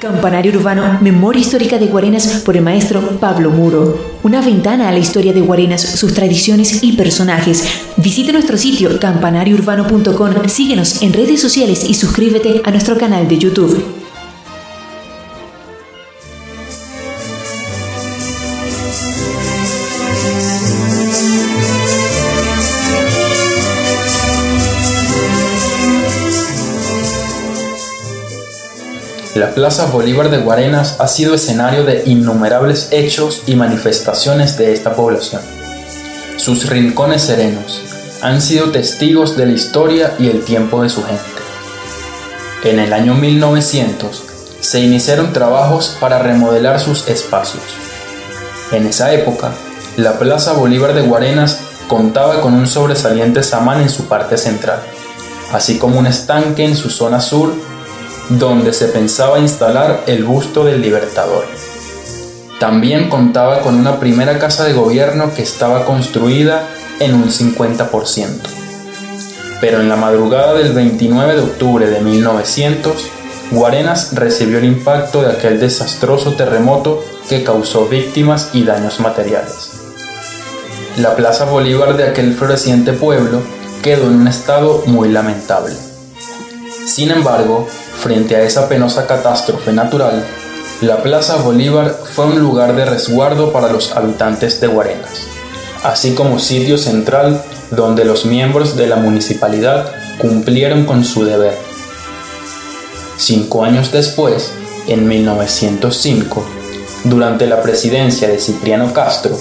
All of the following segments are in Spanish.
Campanario Urbano, Memoria Histórica de Guarenas por el maestro Pablo Muro. Una ventana a la historia de Guarenas, sus tradiciones y personajes. Visite nuestro sitio campanariourbano.com, síguenos en redes sociales y suscríbete a nuestro canal de YouTube. La Plaza Bolívar de Guarenas ha sido escenario de innumerables hechos y manifestaciones de esta población. Sus rincones serenos han sido testigos de la historia y el tiempo de su gente. En el año 1900 se iniciaron trabajos para remodelar sus espacios. En esa época, la Plaza Bolívar de Guarenas contaba con un sobresaliente samán en su parte central, así como un estanque en su zona sur donde se pensaba instalar el busto del Libertador. También contaba con una primera casa de gobierno que estaba construida en un 50%. Pero en la madrugada del 29 de octubre de 1900, Guarenas recibió el impacto de aquel desastroso terremoto que causó víctimas y daños materiales. La Plaza Bolívar de aquel floreciente pueblo quedó en un estado muy lamentable. Sin embargo, Frente a esa penosa catástrofe natural, la Plaza Bolívar fue un lugar de resguardo para los habitantes de Guarenas, así como sitio central donde los miembros de la municipalidad cumplieron con su deber. Cinco años después, en 1905, durante la presidencia de Cipriano Castro,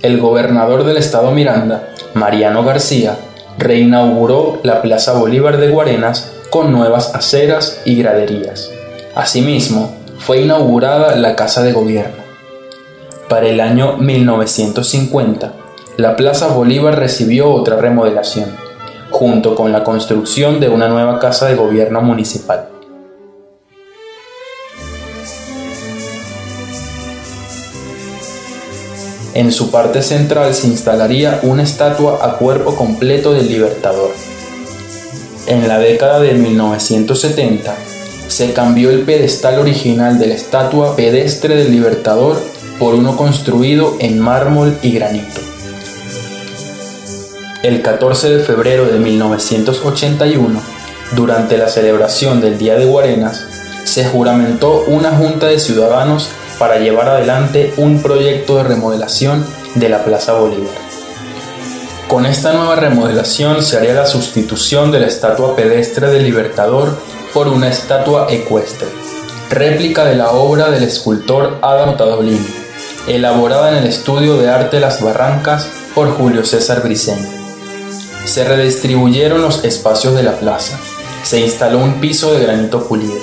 el gobernador del estado Miranda, Mariano García, reinauguró la Plaza Bolívar de Guarenas con nuevas aceras y graderías. Asimismo, fue inaugurada la Casa de Gobierno. Para el año 1950, la Plaza Bolívar recibió otra remodelación, junto con la construcción de una nueva Casa de Gobierno municipal. En su parte central se instalaría una estatua a cuerpo completo del Libertador, en la década de 1970, se cambió el pedestal original de la estatua pedestre del Libertador por uno construido en mármol y granito. El 14 de febrero de 1981, durante la celebración del Día de Guarenas, se juramentó una junta de ciudadanos para llevar adelante un proyecto de remodelación de la Plaza Bolívar. Con esta nueva remodelación se haría la sustitución de la estatua pedestre del Libertador por una estatua ecuestre, réplica de la obra del escultor Adam Tadolini, elaborada en el estudio de arte Las Barrancas por Julio César Briceño. Se redistribuyeron los espacios de la plaza, se instaló un piso de granito pulido,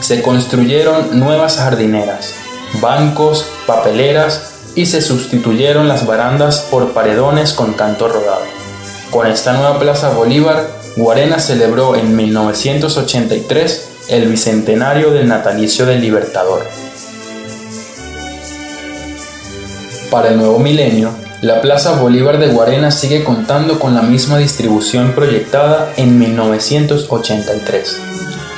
se construyeron nuevas jardineras, bancos, papeleras y se sustituyeron las barandas por paredones con canto rodado. Con esta nueva Plaza Bolívar, Guarena celebró en 1983 el bicentenario del natalicio del Libertador. Para el nuevo milenio, la Plaza Bolívar de Guarena sigue contando con la misma distribución proyectada en 1983.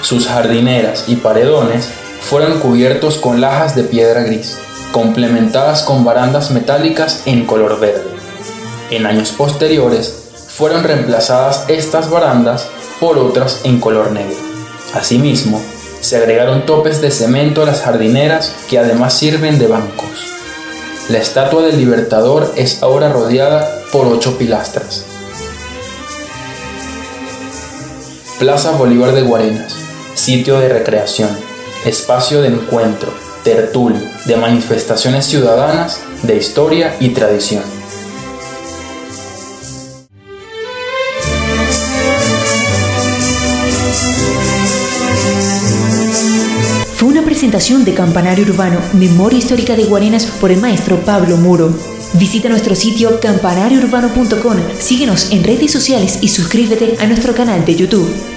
Sus jardineras y paredones fueron cubiertos con lajas de piedra gris, complementadas con barandas metálicas en color verde. En años posteriores fueron reemplazadas estas barandas por otras en color negro. Asimismo, se agregaron topes de cemento a las jardineras que además sirven de bancos. La estatua del Libertador es ahora rodeada por ocho pilastras. Plaza Bolívar de Guarenas, sitio de recreación, espacio de encuentro, tertulia, de manifestaciones ciudadanas, de historia y tradición. Fue una presentación de Campanario Urbano, Memoria Histórica de Guarenas por el maestro Pablo Muro. Visita nuestro sitio campanariourbano.com, síguenos en redes sociales y suscríbete a nuestro canal de YouTube.